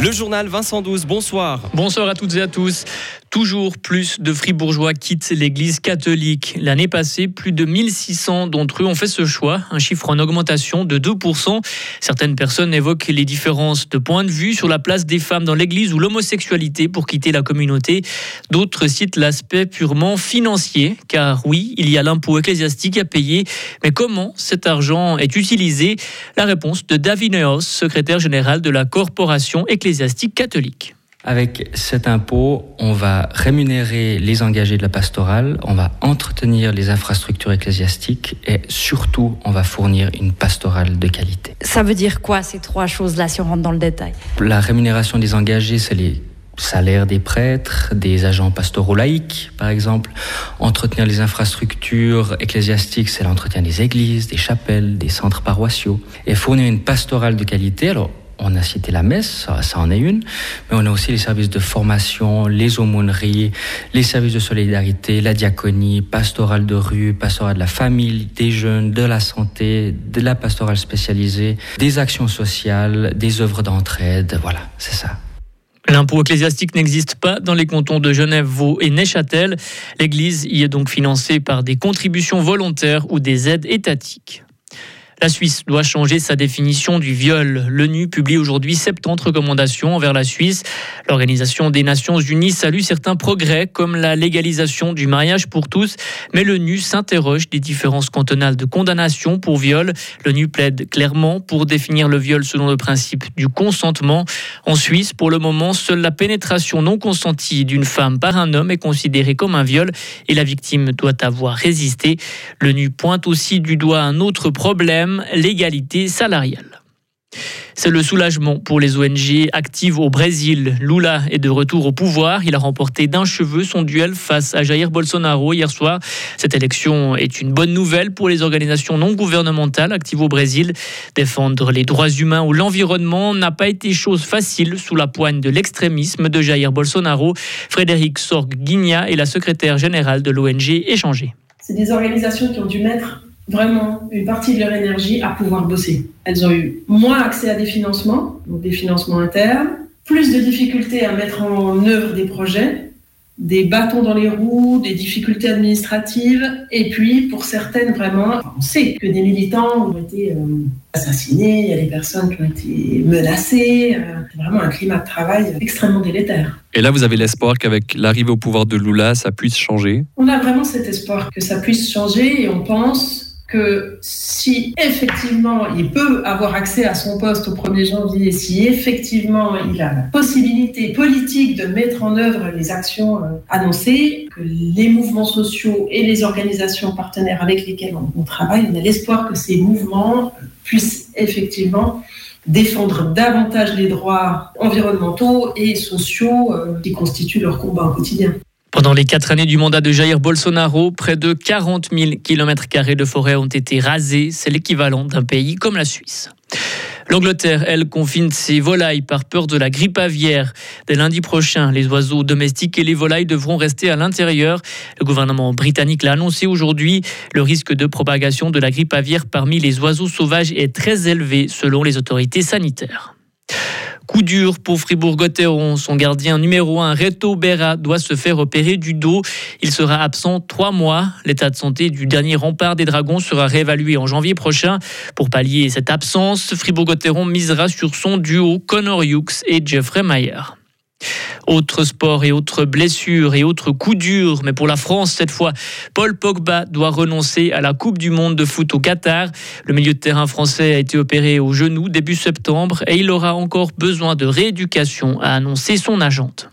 Le journal Vincent 12, bonsoir. Bonsoir à toutes et à tous. Toujours plus de fribourgeois quittent l'église catholique. L'année passée, plus de 1600 d'entre eux ont fait ce choix, un chiffre en augmentation de 2%. Certaines personnes évoquent les différences de point de vue sur la place des femmes dans l'église ou l'homosexualité pour quitter la communauté. D'autres citent l'aspect purement financier, car oui, il y a l'impôt ecclésiastique à payer, mais comment cet argent est utilisé? La réponse de David Neos, secrétaire général de la Corporation ecclésiastique catholique. Avec cet impôt, on va rémunérer les engagés de la pastorale, on va entretenir les infrastructures ecclésiastiques et surtout, on va fournir une pastorale de qualité. Ça veut dire quoi ces trois choses-là si on rentre dans le détail? La rémunération des engagés, c'est les salaires des prêtres, des agents pastoraux laïcs, par exemple. Entretenir les infrastructures ecclésiastiques, c'est l'entretien des églises, des chapelles, des centres paroissiaux. Et fournir une pastorale de qualité, alors on a cité la messe, ça, en est une, mais on a aussi les services de formation, les aumôneries, les services de solidarité, la diaconie, pastorale de rue, pastorale de la famille, des jeunes, de la santé, de la pastorale spécialisée, des actions sociales, des œuvres d'entraide, voilà, c'est ça. L'impôt ecclésiastique n'existe pas dans les cantons de Genève, Vaud et Neuchâtel. L'Église y est donc financée par des contributions volontaires ou des aides étatiques. La Suisse doit changer sa définition du viol. L'ONU publie aujourd'hui 70 recommandations envers la Suisse. L'Organisation des Nations Unies salue certains progrès comme la légalisation du mariage pour tous, mais l'ONU s'interroge des différences cantonales de condamnation pour viol. L'ONU plaide clairement pour définir le viol selon le principe du consentement. En Suisse, pour le moment, seule la pénétration non consentie d'une femme par un homme est considérée comme un viol et la victime doit avoir résisté. L'ONU pointe aussi du doigt un autre problème l'égalité salariale. C'est le soulagement pour les ONG actives au Brésil. Lula est de retour au pouvoir. Il a remporté d'un cheveu son duel face à Jair Bolsonaro hier soir. Cette élection est une bonne nouvelle pour les organisations non gouvernementales actives au Brésil. Défendre les droits humains ou l'environnement n'a pas été chose facile sous la poigne de l'extrémisme de Jair Bolsonaro. Frédéric Sorg-Guigna est la secrétaire générale de l'ONG Échanger. C'est des organisations qui ont dû mettre vraiment une partie de leur énergie à pouvoir bosser. Elles ont eu moins accès à des financements, donc des financements internes, plus de difficultés à mettre en œuvre des projets, des bâtons dans les roues, des difficultés administratives, et puis pour certaines vraiment, on sait que des militants ont été euh, assassinés, il y a des personnes qui ont été menacées, euh, c'est vraiment un climat de travail extrêmement délétère. Et là, vous avez l'espoir qu'avec l'arrivée au pouvoir de Lula, ça puisse changer? On a vraiment cet espoir que ça puisse changer, et on pense que si effectivement il peut avoir accès à son poste au 1er janvier, si effectivement il a la possibilité politique de mettre en œuvre les actions euh, annoncées, que les mouvements sociaux et les organisations partenaires avec lesquelles on, travaille, on a l'espoir que ces mouvements puissent effectivement défendre davantage les droits environnementaux et sociaux euh, qui constituent leur combat au quotidien. Pendant les quatre années du mandat de Jair Bolsonaro, près de 40 000 km de forêt ont été rasés. C'est l'équivalent d'un pays comme la Suisse. L'Angleterre, elle, confine ses volailles par peur de la grippe aviaire. Dès lundi prochain, les oiseaux domestiques et les volailles devront rester à l'intérieur. Le gouvernement britannique l'a annoncé aujourd'hui. Le risque de propagation de la grippe aviaire parmi les oiseaux sauvages est très élevé selon les autorités sanitaires. Coup dur pour Fribourg-Gotteron. Son gardien numéro 1, Reto Berra, doit se faire opérer du dos. Il sera absent trois mois. L'état de santé du dernier rempart des Dragons sera réévalué en janvier prochain. Pour pallier cette absence, Fribourg-Gotteron misera sur son duo Connor Hughes et Jeffrey Mayer. Autre sport et autres blessures et autres coups durs, mais pour la France cette fois, Paul Pogba doit renoncer à la Coupe du Monde de foot au Qatar. Le milieu de terrain français a été opéré au genou début septembre et il aura encore besoin de rééducation, a annoncé son agente.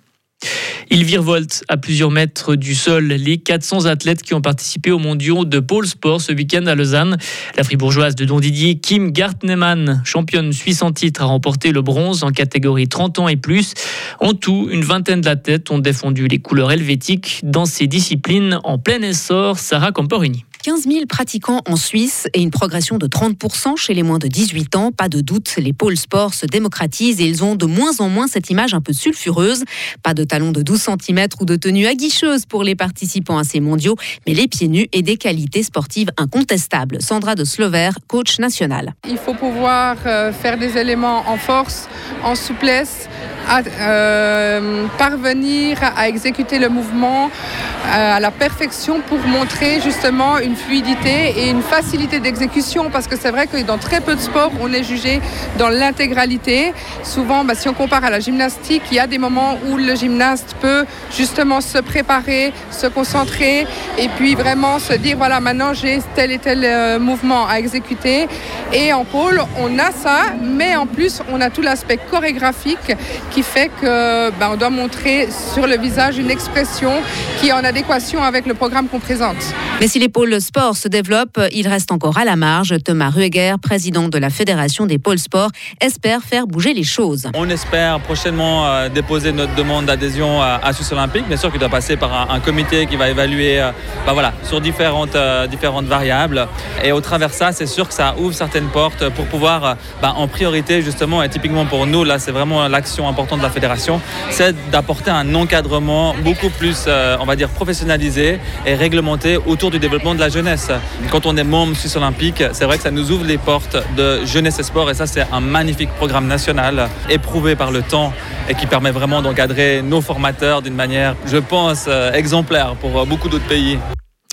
Il virevolte à plusieurs mètres du sol les 400 athlètes qui ont participé aux mondiaux de pôle sport ce week-end à Lausanne. La fribourgeoise de Don Didier, Kim Gartnemann, championne suisse en titre, a remporté le bronze en catégorie 30 ans et plus. En tout, une vingtaine d'athlètes ont défendu les couleurs helvétiques dans ces disciplines en plein essor. Sarah Camporini. 15 000 pratiquants en Suisse et une progression de 30% chez les moins de 18 ans. Pas de doute, les pôles sport se démocratisent et ils ont de moins en moins cette image un peu sulfureuse. Pas de talons de 12 cm ou de tenue aguicheuse pour les participants à ces mondiaux, mais les pieds nus et des qualités sportives incontestables. Sandra de Slover, coach national. Il faut pouvoir euh, faire des éléments en force, en souplesse, à euh, parvenir à exécuter le mouvement euh, à la perfection pour montrer justement une fluidité et une facilité d'exécution parce que c'est vrai que dans très peu de sports on est jugé dans l'intégralité. Souvent bah, si on compare à la gymnastique il y a des moments où le gymnaste peut justement se préparer, se concentrer et puis vraiment se dire voilà maintenant j'ai tel et tel euh, mouvement à exécuter et en pôle on a ça mais en plus on a tout l'aspect chorégraphique qui fait que bah, on doit montrer sur le visage une expression qui en adéquation avec le programme qu'on présente. Mais si les pôles sport se développent, il reste encore à la marge. Thomas Rueger, président de la Fédération des pôles sport, espère faire bouger les choses. On espère prochainement euh, déposer notre demande d'adhésion à, à Suisse Olympique. Bien sûr qu'il doit passer par un, un, comité qui va évaluer euh, bah voilà, sur différentes, euh, différentes variables. Et au travers de ça, c'est sûr que ça ouvre certaines portes pour pouvoir, bah, en priorité justement, et typiquement pour nous, là c'est vraiment l'action importante de la fédération, c'est d'apporter un encadrement beaucoup plus, euh, on va dire, professionnalisé et réglementé autour du développement de la jeunesse. Quand on est membre Suisse Olympique, c'est vrai que ça nous ouvre les portes de jeunesse et sport et ça c'est un magnifique programme national éprouvé par le temps et qui permet vraiment d'encadrer nos formateurs d'une manière, je pense, euh, exemplaire pour euh, beaucoup d'autres pays.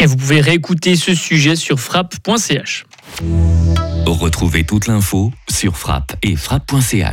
Et vous pouvez réécouter ce sujet sur frappe.ch. Retrouvez toute l'info sur frappe et frappe.ch.